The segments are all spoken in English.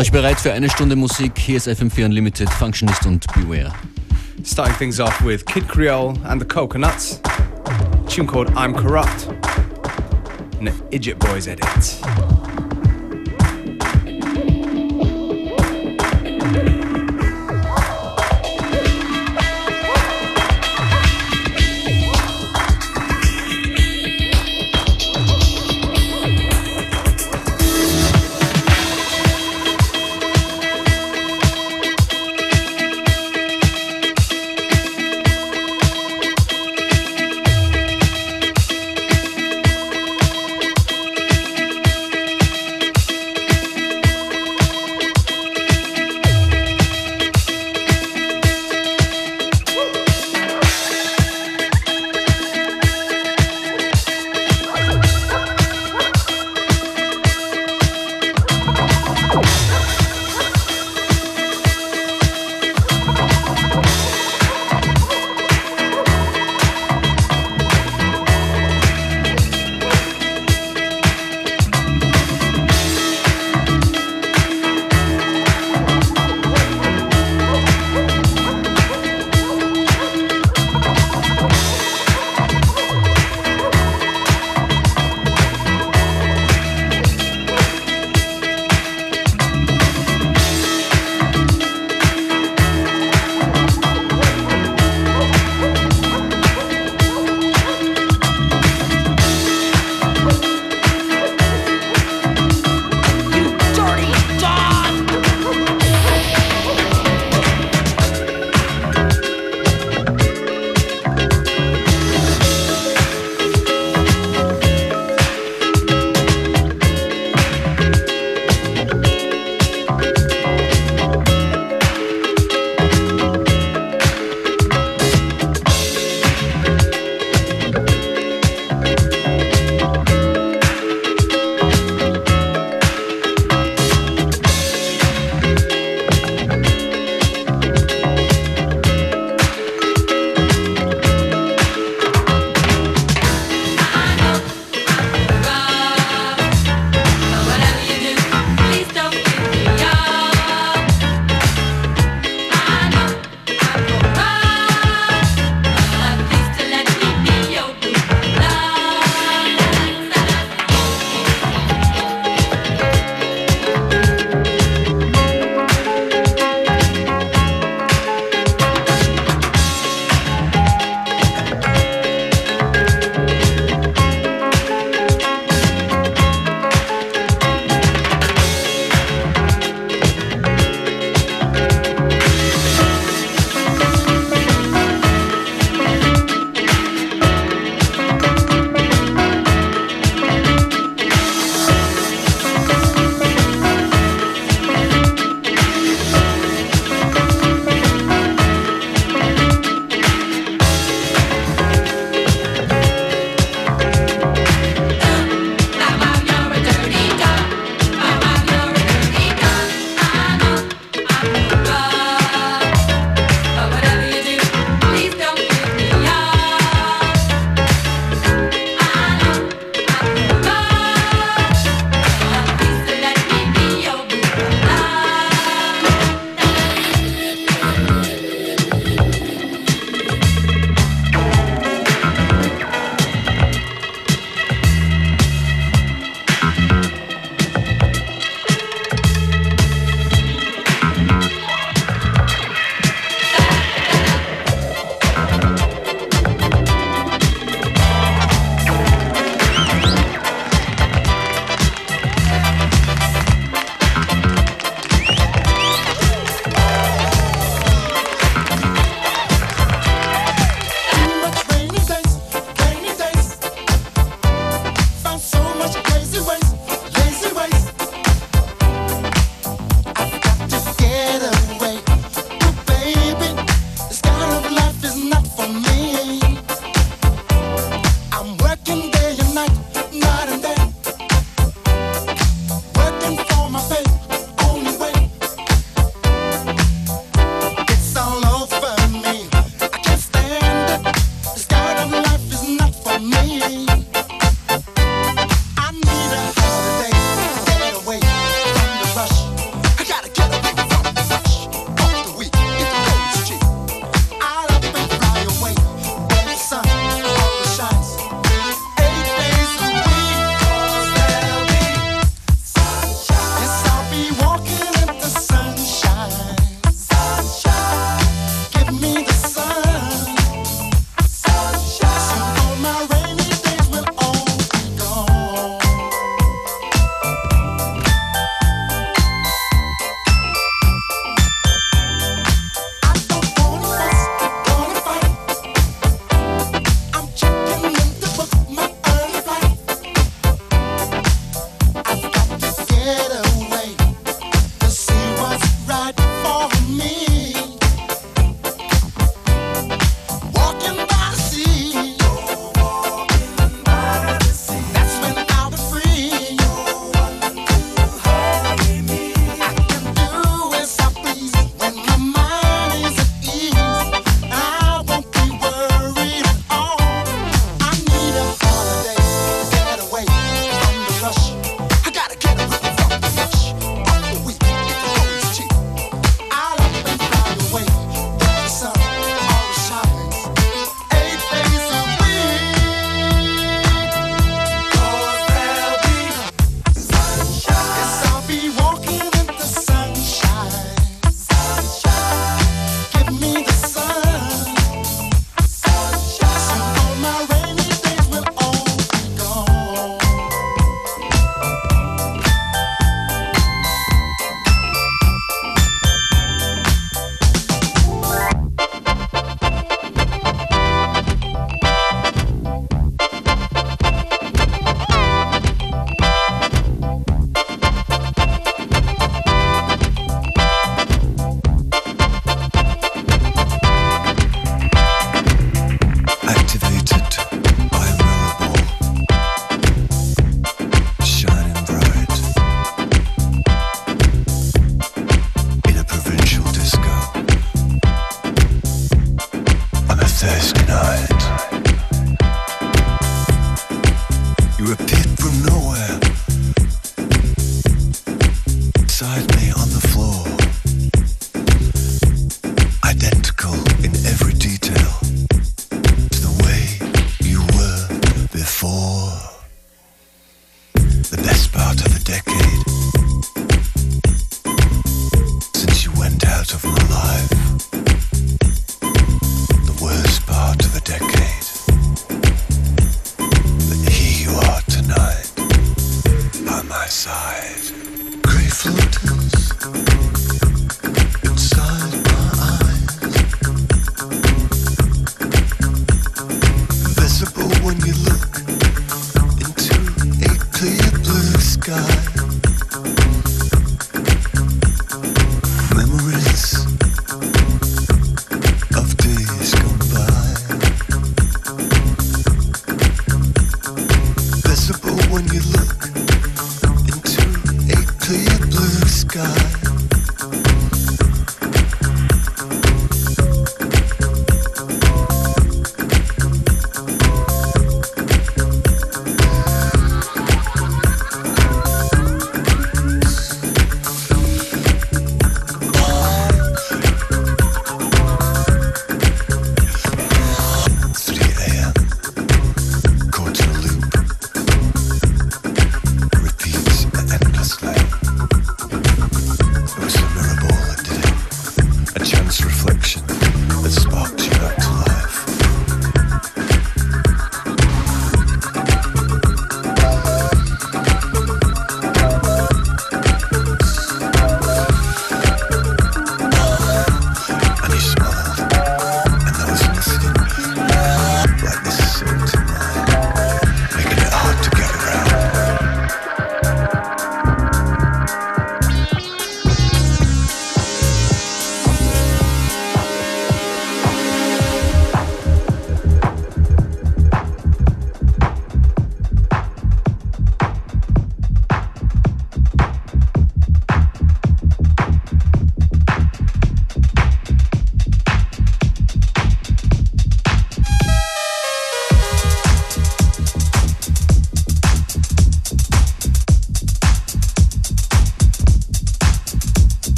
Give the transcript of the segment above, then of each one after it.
euch bereit für eine Stunde Musik. Hier ist FM4 Unlimited, Functionist und Beware. Starting things off with Kid Creole and the Coconuts. tune called I'm Corrupt. An Idjut Boys edit.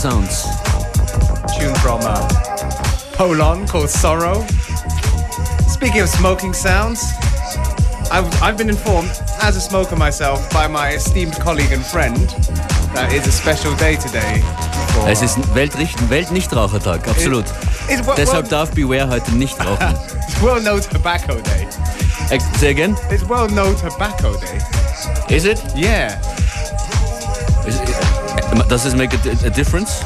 Sounds. Tune from uh, Polon called Sorrow. Speaking of smoking sounds, I've, I've been informed, as a smoker myself, by my esteemed colleague and friend, that it's a special day today. For Es ist Weltrichten, Weltnichtrauchertag, absolut. It's well, Deshalb darf Beware heute nicht rauchen. it's World No Tobacco Day. Say again? It's World No Tobacco Day. Is it? Yeah. Is it does this make a, a difference?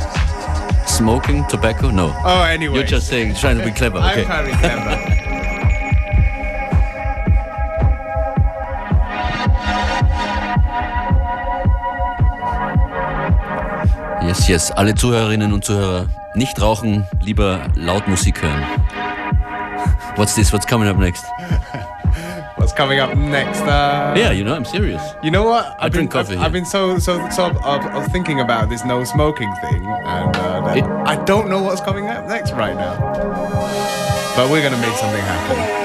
Smoking, tobacco? No. Oh, anyway. You're just saying, trying to be clever. I'm Okay. trying to be clever. Yes, yes. Alle Zuhörerinnen und Zuhörer, nicht rauchen, lieber laut Musik hören. What's this? What's coming up next? Coming up next? Uh, Yeah, you know, I'm serious. You know what? I drink coffee I've. I've been so so so of, of thinking about this no smoking thing, and uh, It- I don't know what's coming up next right now. But we're gonna make something happen.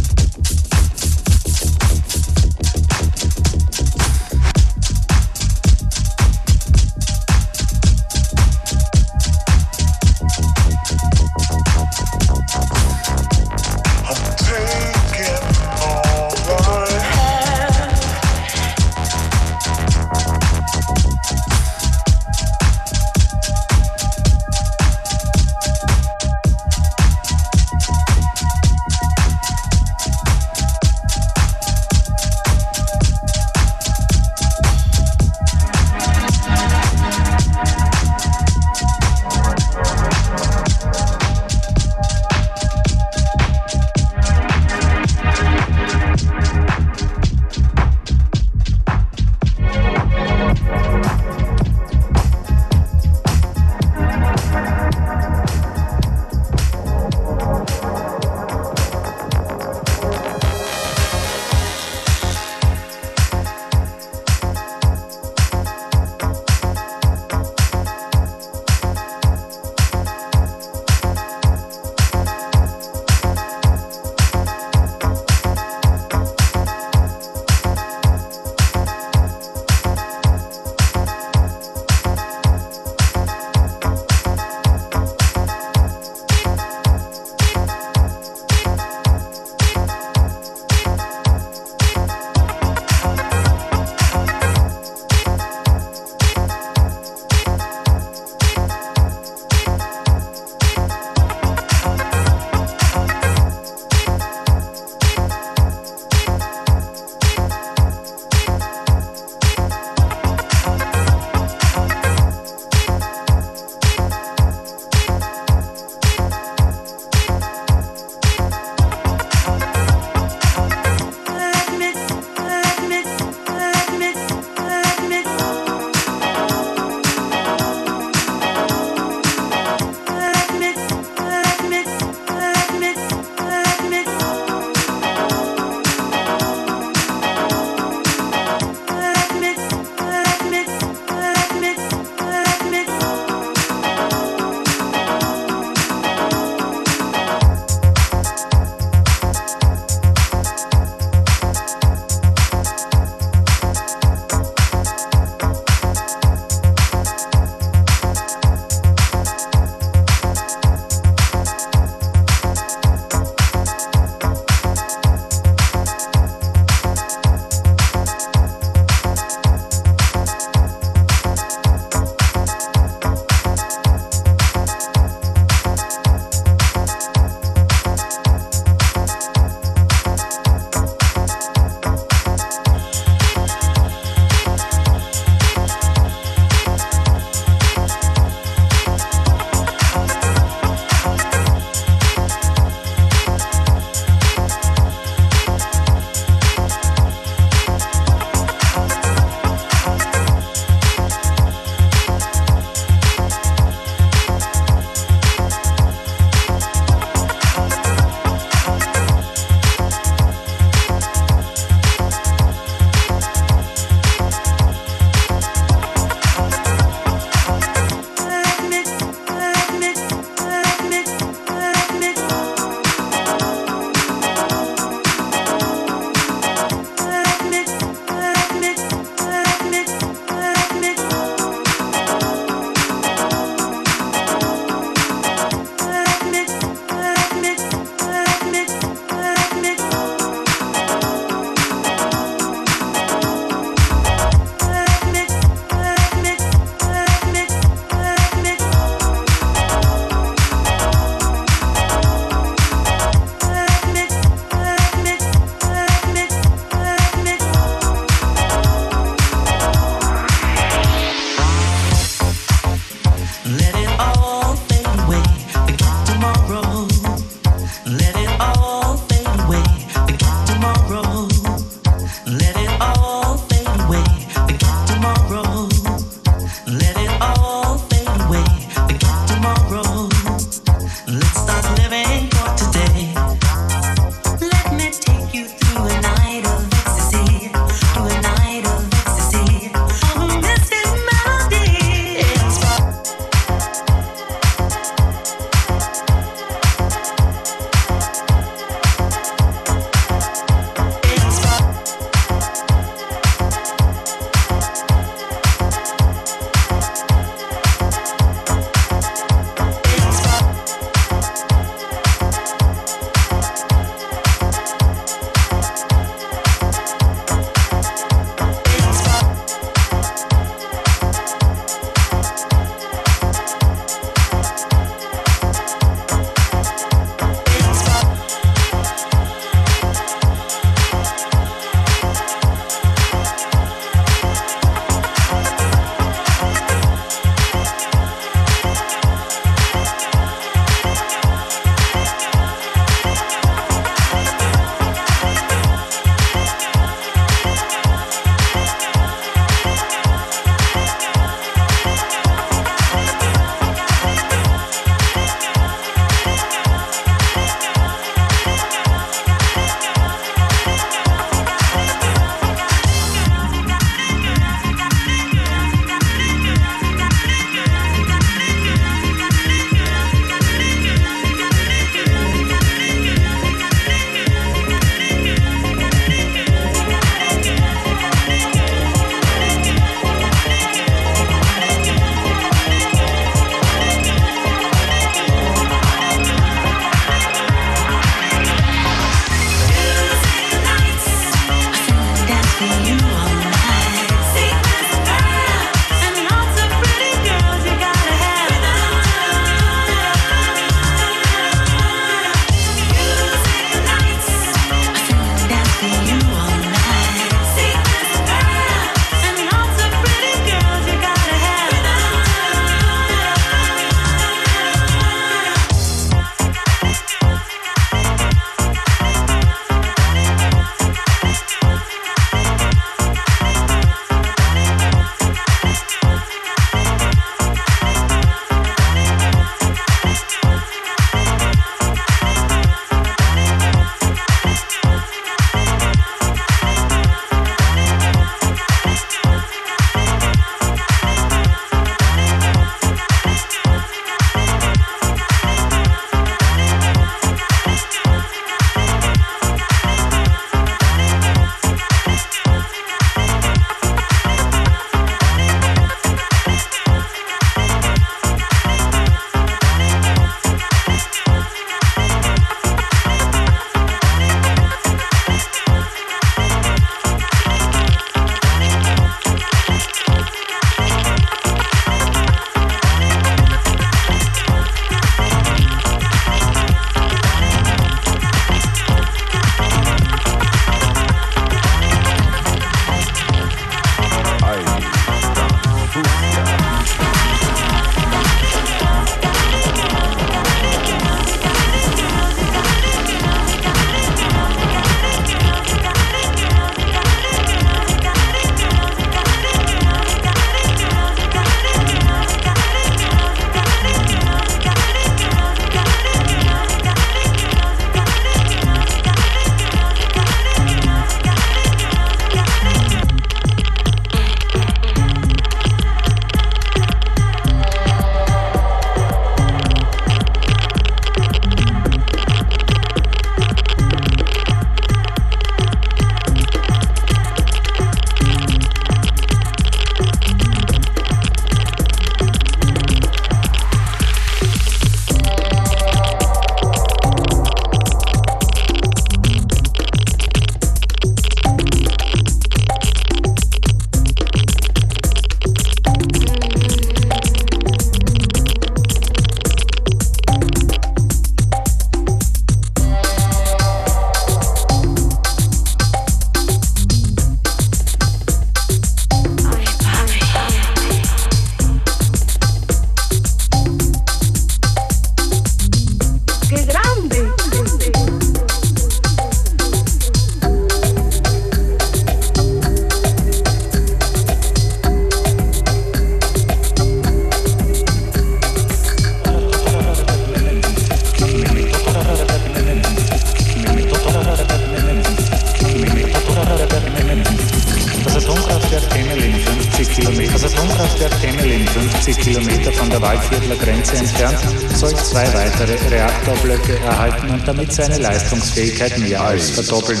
Weitere Reaktorblöcke erhalten und damit seine Leistungsfähigkeit mehr als verdoppeln.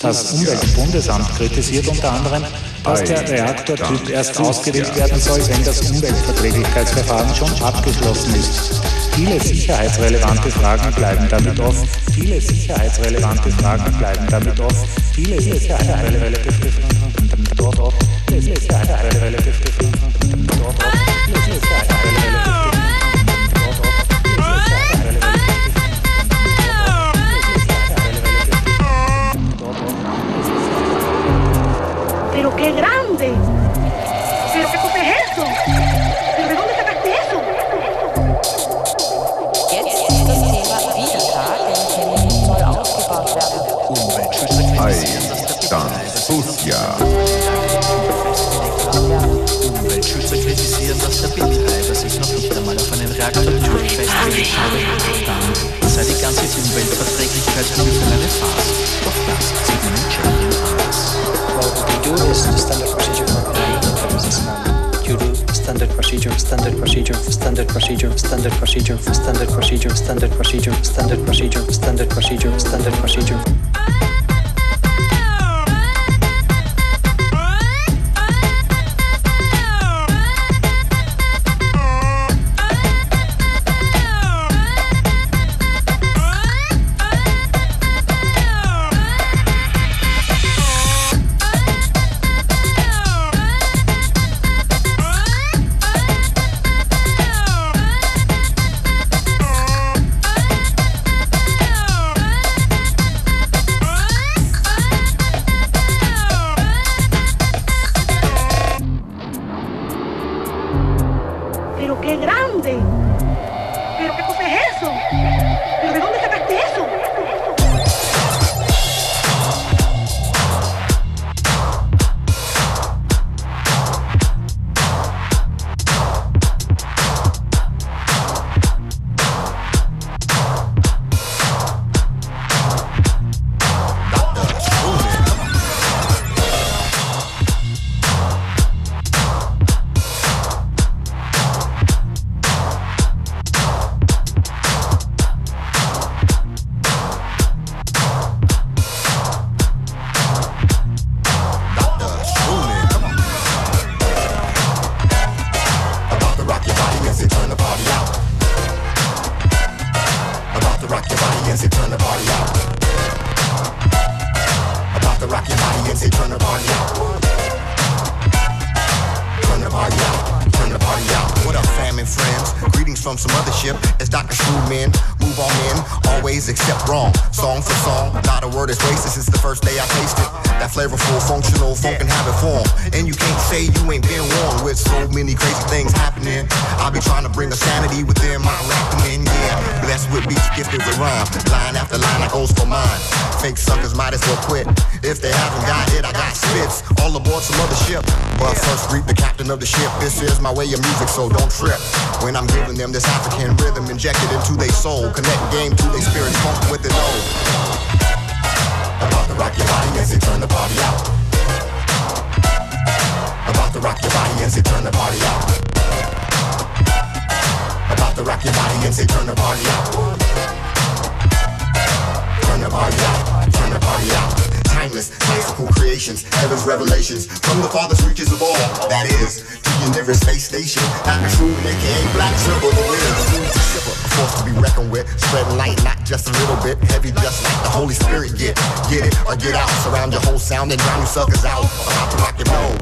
Das Umweltbundesamt kritisiert unter anderem, dass der Reaktortyp erst ausgewählt werden soll, wenn das Umweltverträglichkeitsverfahren schon abgeschlossen ist. Viele sicherheitsrelevante Fragen bleiben damit offen. Viele sicherheitsrelevante Fragen bleiben damit offen. Viele sicherheitsrelevante Fragen bleiben damit offen. Qué grande. ¿Pero qué cosa es eso? ¿Pero de dónde sacaste eso? Jetzt ist das Thema Widertag, denn Chemie soll ausgebaut werden. Umweltschützer kritisieren, dass der Betreiber sich noch nicht einmal auf einen habe. Dann sei die ganze Umweltverträglichkeitsprüfung eine Farce. Doch das sieht man in Tschechien do the standard procedure for any businessman. You do standard procedure, standard procedure, standard procedure, standard procedure, standard procedure, standard procedure, standard procedure, standard procedure, standard procedure. from some other ship as Dr. Screwman move on in, always accept wrong. Song for song, not a word is wasted since the first day I tasted that flavorful, functional, funk and habit form. And you can't say you ain't been warned with so many crazy things happening. I be trying to bring a sanity within my reckoning, yeah. Blessed with beats, gifted with rhyme. Line after line, I goes for mine. Fake suckers might as well quit. If they haven't got it, I got spits. All aboard some other ship. But first, greet the captain of the ship. This is my way of music, so don't trip. When I'm giving them this African rhythm injected into their soul connect game to spirit, funk with it all. About to rock your body as they turn the party out. About to rock your body as they turn the party out. About to rock your body as they turn the party out. Turn the party out, turn the party out timeless, classical creations, heaven's revelations from the farthest reaches of all. That is, to your nearest space station. Not true, aka black circle, the the a force to be reckoned with, spreading light, not just a little bit, heavy, just like the Holy Spirit. Get, get it or get out, surround your whole sound and drown you suckers out. About to rock and roll.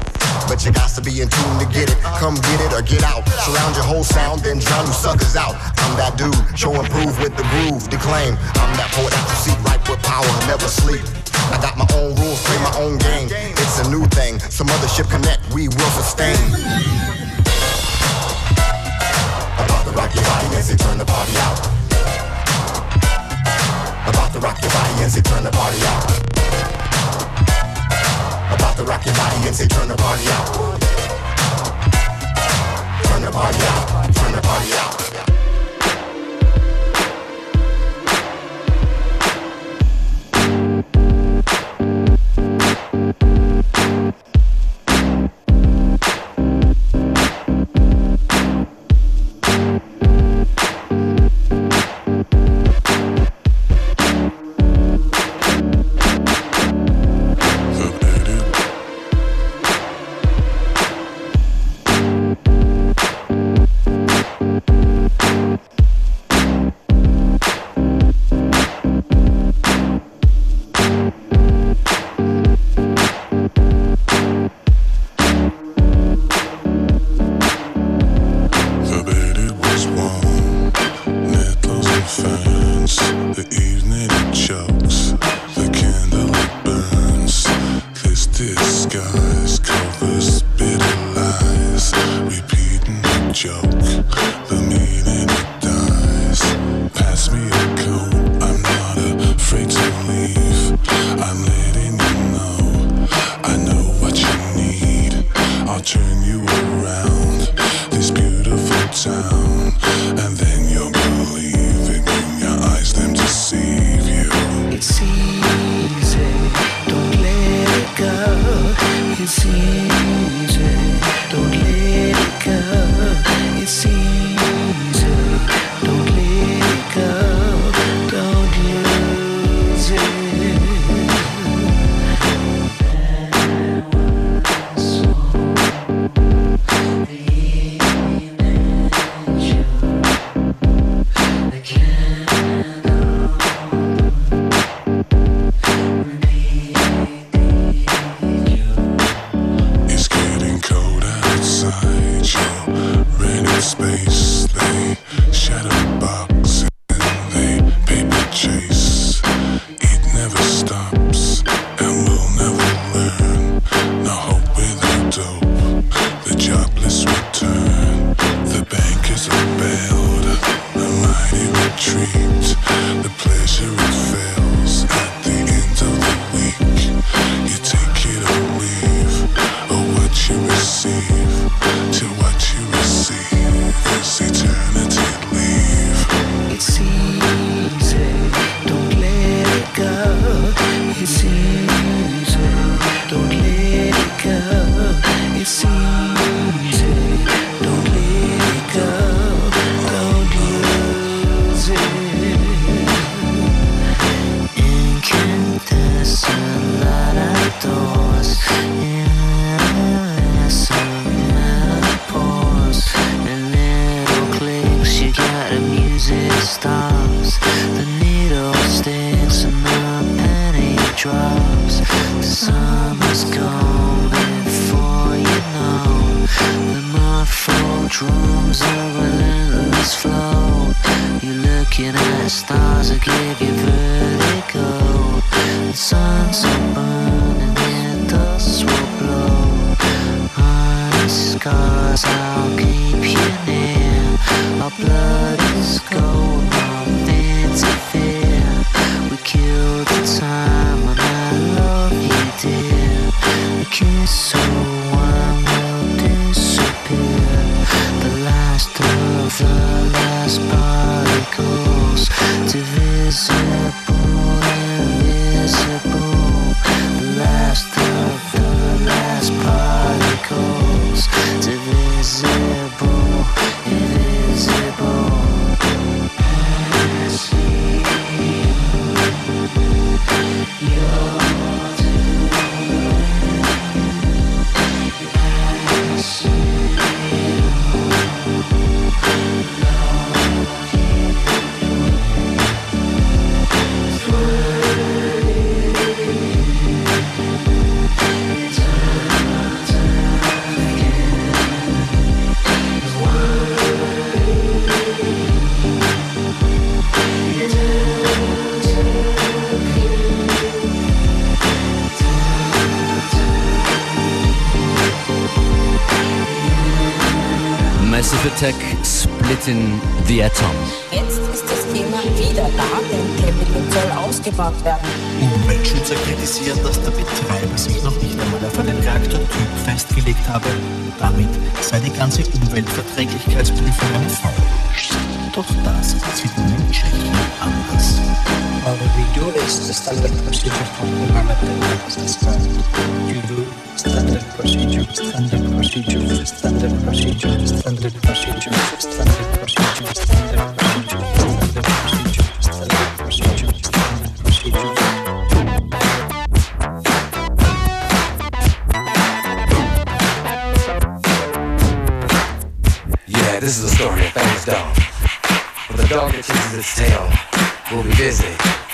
But you got to be in tune to get it. Come get it or get out. Surround your whole sound, then drown you suckers out. I'm that dude, show and prove with the groove. Declaime, I'm that poet out to seat, right with power, never sleep. I got my own rules, play my own game. It's a new thing. Some other ship connect, we will sustain. To rock your body as they turn the party out. About to rock your body as they turn the party out. About to rock your body as they turn the party out. Turn the party out. Turn the party out. Looking at the stars I give you vertigo. The sun's burning and dust will blow. Honest scars, I'll keep you near. Our blood is gold, nothing to fear. We kill the time when I love you, dear. A kiss so warm will disappear. The last of the last part obstacles divisible, invisible. The last of the last particles divisible. Splitting the Atom. Jetzt ist das Thema wieder da, denn Capital soll ausgebaut werden. Umweltschützer kritisieren, dass der Betreiber sich noch nicht einmal auf einen Reaktortyp festgelegt habe. Damit sei die ganze Umweltverträglichkeitsprüfung eine Faul. Doch das sieht man in Tschechien anders. What we do is the standard procedure for environmental assessment. You do standard procedure, standard procedure, standard procedure, standard procedure, standard procedure, standard procedure, standard procedure, standard procedure, standard procedure. Yeah, this is the story of famous dog. When the dog that chases its tail will be busy.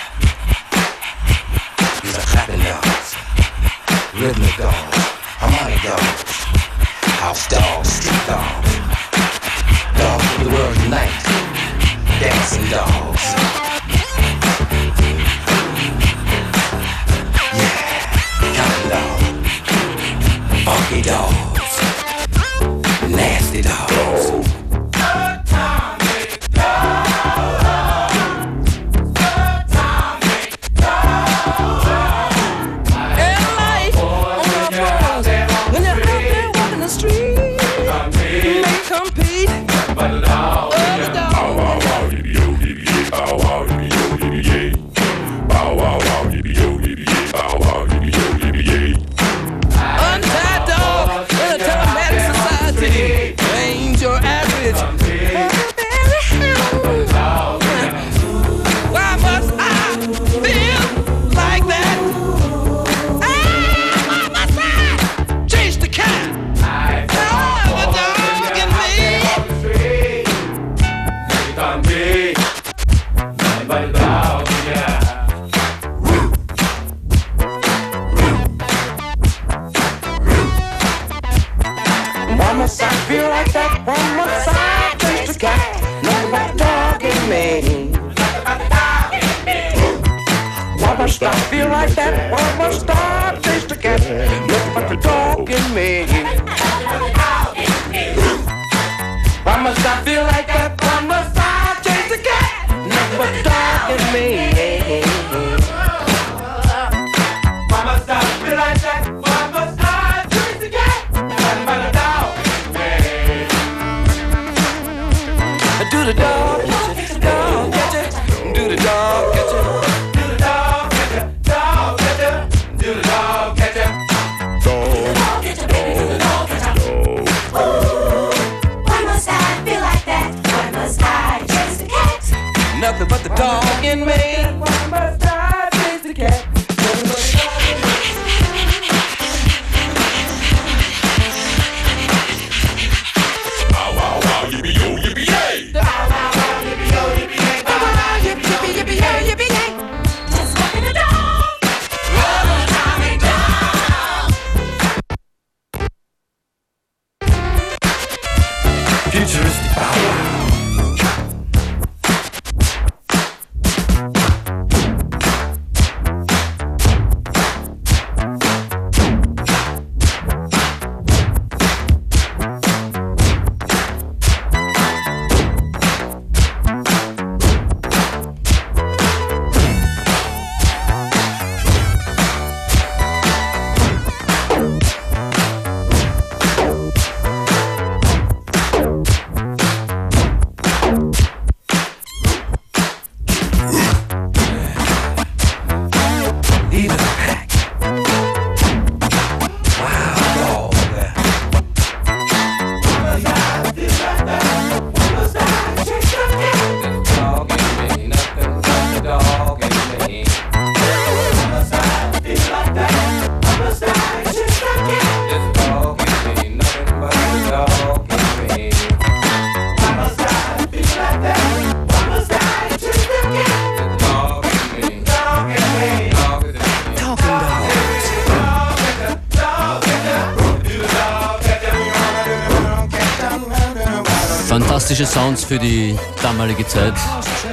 Für die damalige Zeit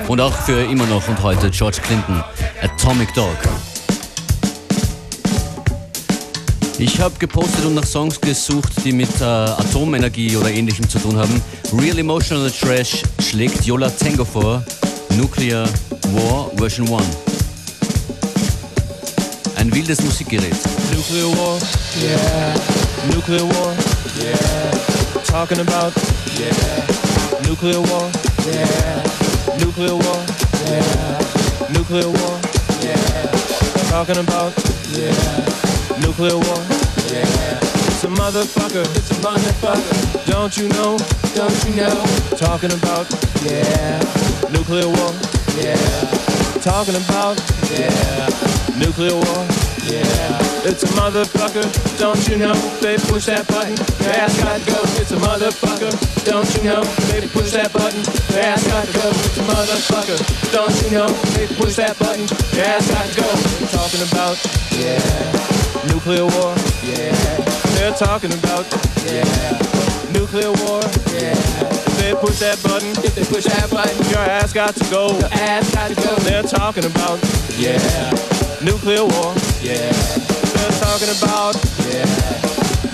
und auch für immer noch und heute George Clinton, Atomic Dog. Ich habe gepostet und nach Songs gesucht, die mit äh, Atomenergie oder ähnlichem zu tun haben. Real Emotional Trash schlägt Yola Tango vor, Nuclear War Version 1. Ein wildes Musikgerät. Nuclear war, yeah. Nuclear war, yeah. Talking about, yeah. Nuclear war, yeah. Nuclear war, yeah. Nuclear war, yeah. Talking about, yeah. Nuclear war, yeah. It's a motherfucker, it's a motherfucker. Don't you know, don't you know? Talking about, yeah. Nuclear war, yeah. Talking about, yeah. Nuclear war, yeah. It's a motherfucker, don't you know? They push that button, your ass got to go. It's a motherfucker, don't you know? They push that button, your ass got to go. It's a motherfucker, don't you know? They push that button, your ass got to go. They're Talking about, yeah. Nuclear war, yeah. They're talking about, yeah. Nuclear war, yeah. They push that button, if they push that button, your ass got to go. Your ass got to go. They're talking about, yeah. Nuclear war, yeah. They're talking about, yeah.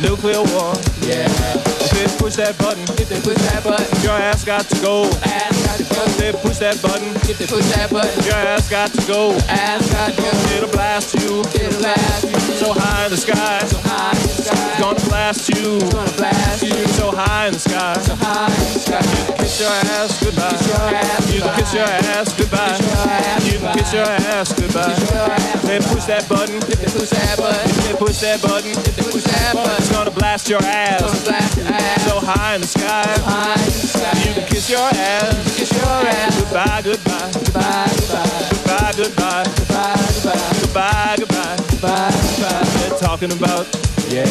Nuclear war, yeah. They push that button, if they push that button, your ass got to go. Ass got to go. They push that button, if they push that button, your ass got to go. Ass got to go. It'll blast you, it'll blast you. So high in the sky, so high in the sky. It's gonna blast you, gonna blast you. So high in the sky, so high in the sky. You can kiss your ass goodbye. Kiss your ass you can kiss your ass goodbye. You can kiss your ass goodbye. They push that button, if they push that button, if they push that button, if they push that button, it's gonna blast your ass ass. So high in the sky. So high in the sky. You can kiss your ass. Kiss your ass. Goodbye, goodbye. Goodbye, goodbye. Goodbye, goodbye. Goodbye, goodbye. Goodbye, goodbye. Goodbye, goodbye. They're talking about yeah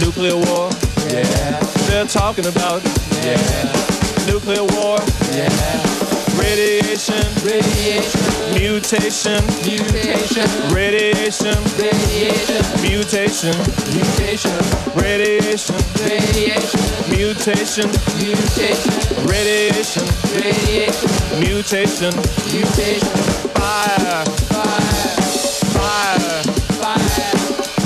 nuclear war. Yeah. They're talking about yeah nuclear war. Yeah. Radiation, radiation, mutation, mutation, radiation, radiation, mutation, mutation, radiation, radiation, mutation, mutation, radiation, radiation, mutation, mutation, fire, fire, fire, fire,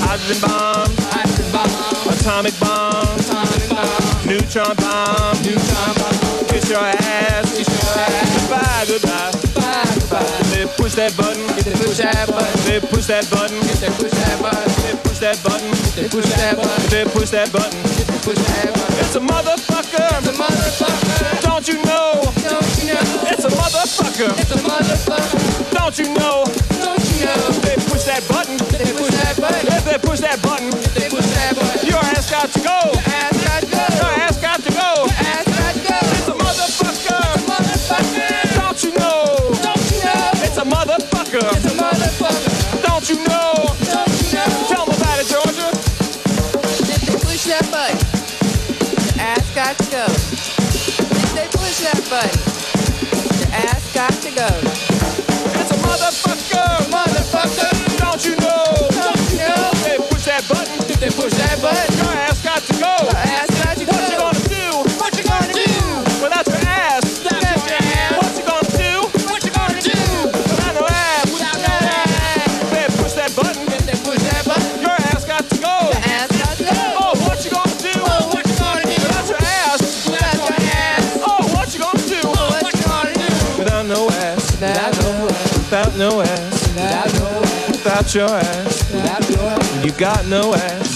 hydrogen bomb, hydrogen bomb, atomic bomb, atomic bomb, neutron bomb, neutron bomb, kiss your ass, kiss your ass, goodbye, goodbye, goodbye, goodbye. If they push that button, they push that button, they push that button, they push that button, they push that button, they push that button, they push that button, they push that button. It's a motherfucker, it's a motherfucker. Don't you know? Don't you know? It's a motherfucker, it's a motherfucker. Don't you know? Don't you know? They push that button, they push that button, if they push that button, they push that button, your ass got to go. Your ass It's a motherfucker. It's a motherfucker. Don't you know? Don't you know? Tell 'em about it, Georgia. If they push that button, the ass got to go. If they push that button, the ass got to go. It's a motherfucker. Motherfucker. Don't you know? Don't you know? If they push that button, if they push that button, your ass got to go. Without your ass. Without your ass. You got no ass.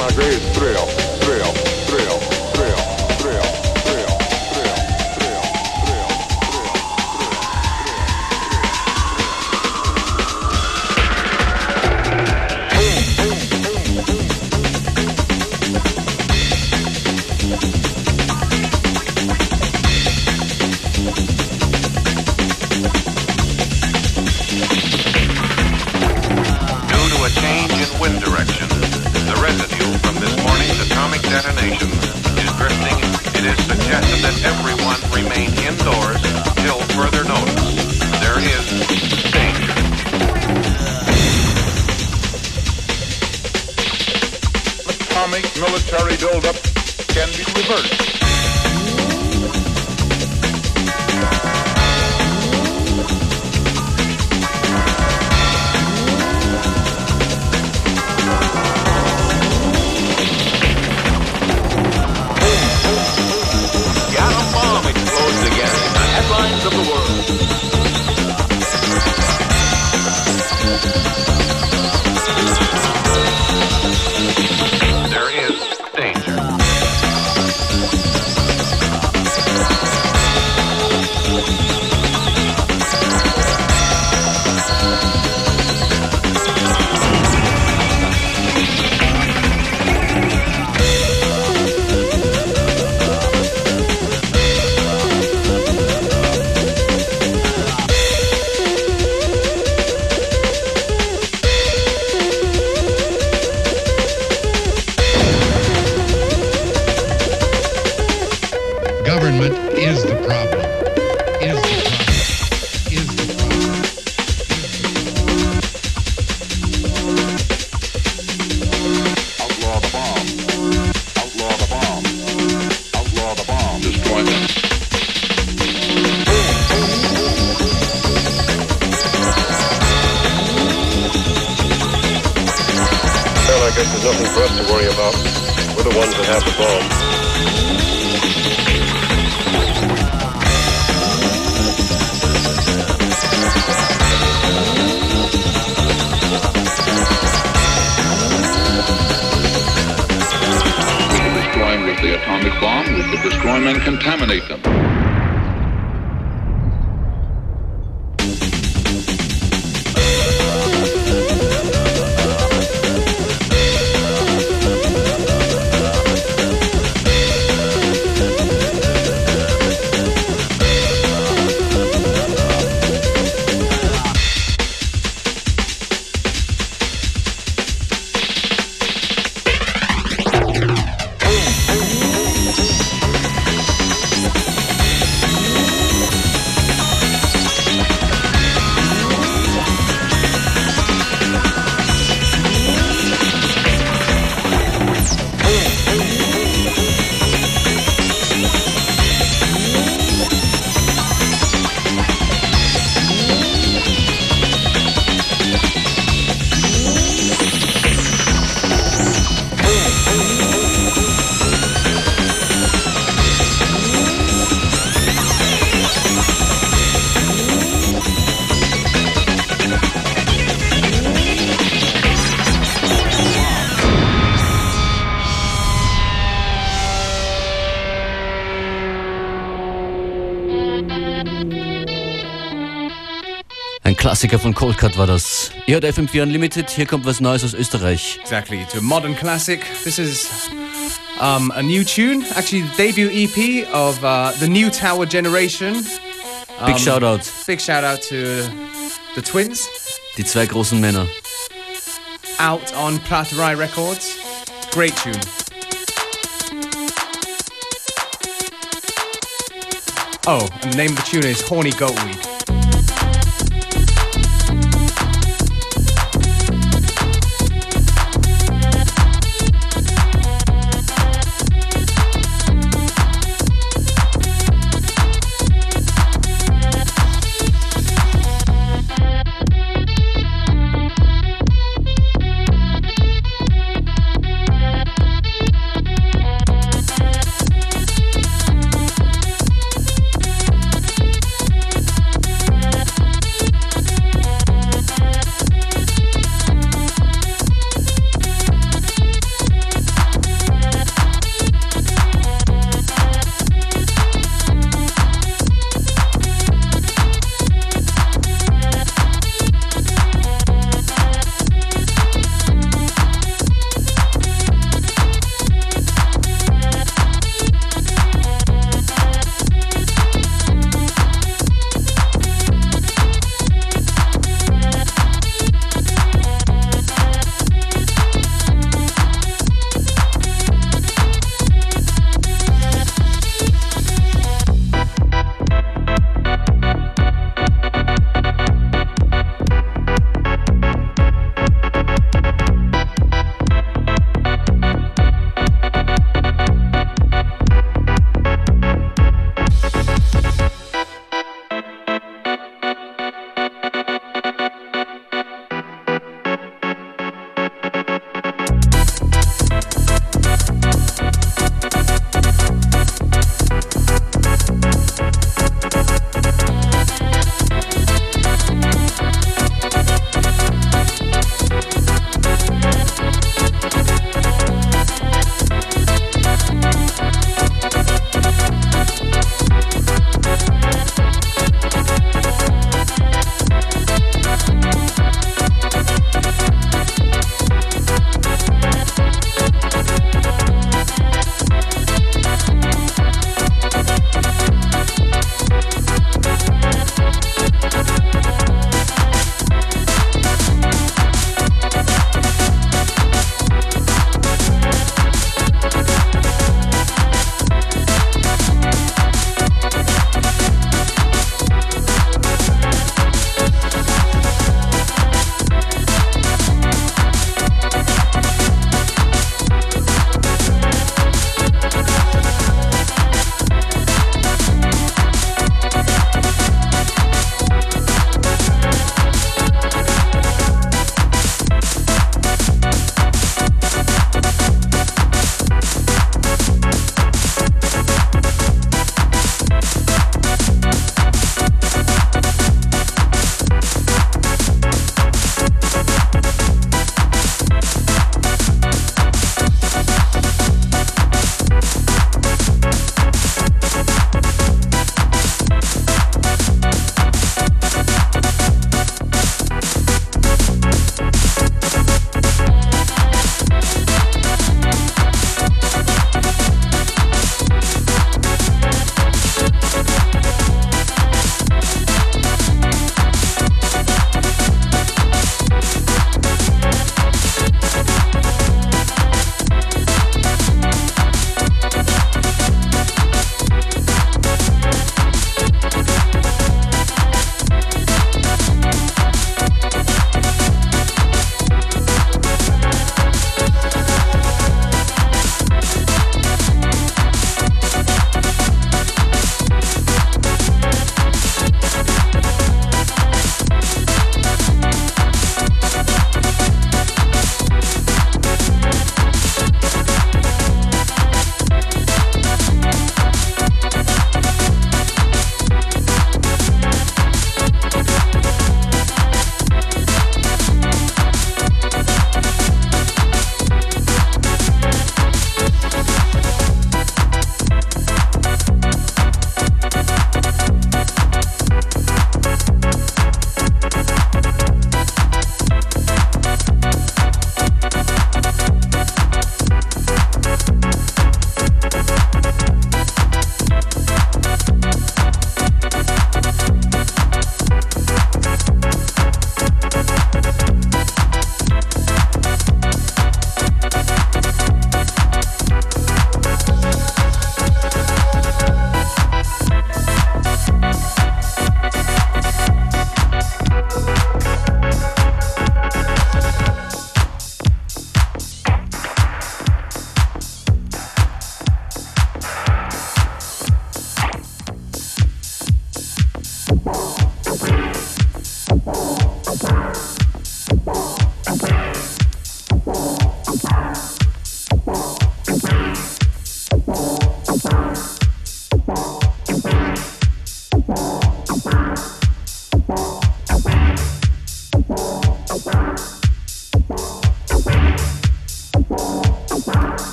My greatest thrill, Atomic military buildup can be reversed. Of the world. Atomic bomb. We can destroy them and contaminate them. Klassiker von Coldcut war das. Ihr hört FM4 Unlimited, hier kommt was Neues aus Österreich. Exactly, to a modern classic. This is um, a new tune, actually the debut EP of uh, the new Tower generation. Big shout out. Big shout out to the twins. Die zwei großen Männer. Out on Praterai Records. Great tune. Oh, and the name of the tune is Horny Goatweed. Thank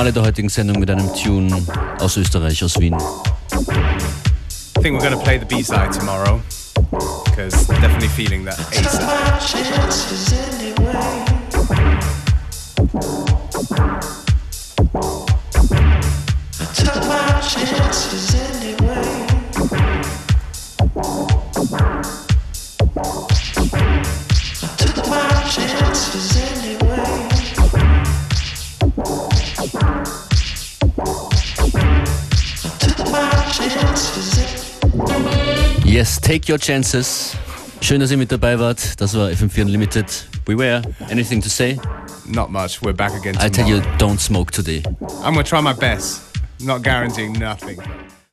Finale der heutigen Sendung mit einem Tune aus Österreich, aus Wien. I think we're going to play the B-side tomorrow because definitely feeling that A-side. Take your chances. Schön, dass ihr mit dabei wart. Das war FM4 Unlimited. Beware. Anything to say? Not much. We're back again I tell you, don't smoke today. I'm going to try my best. Not guaranteeing nothing.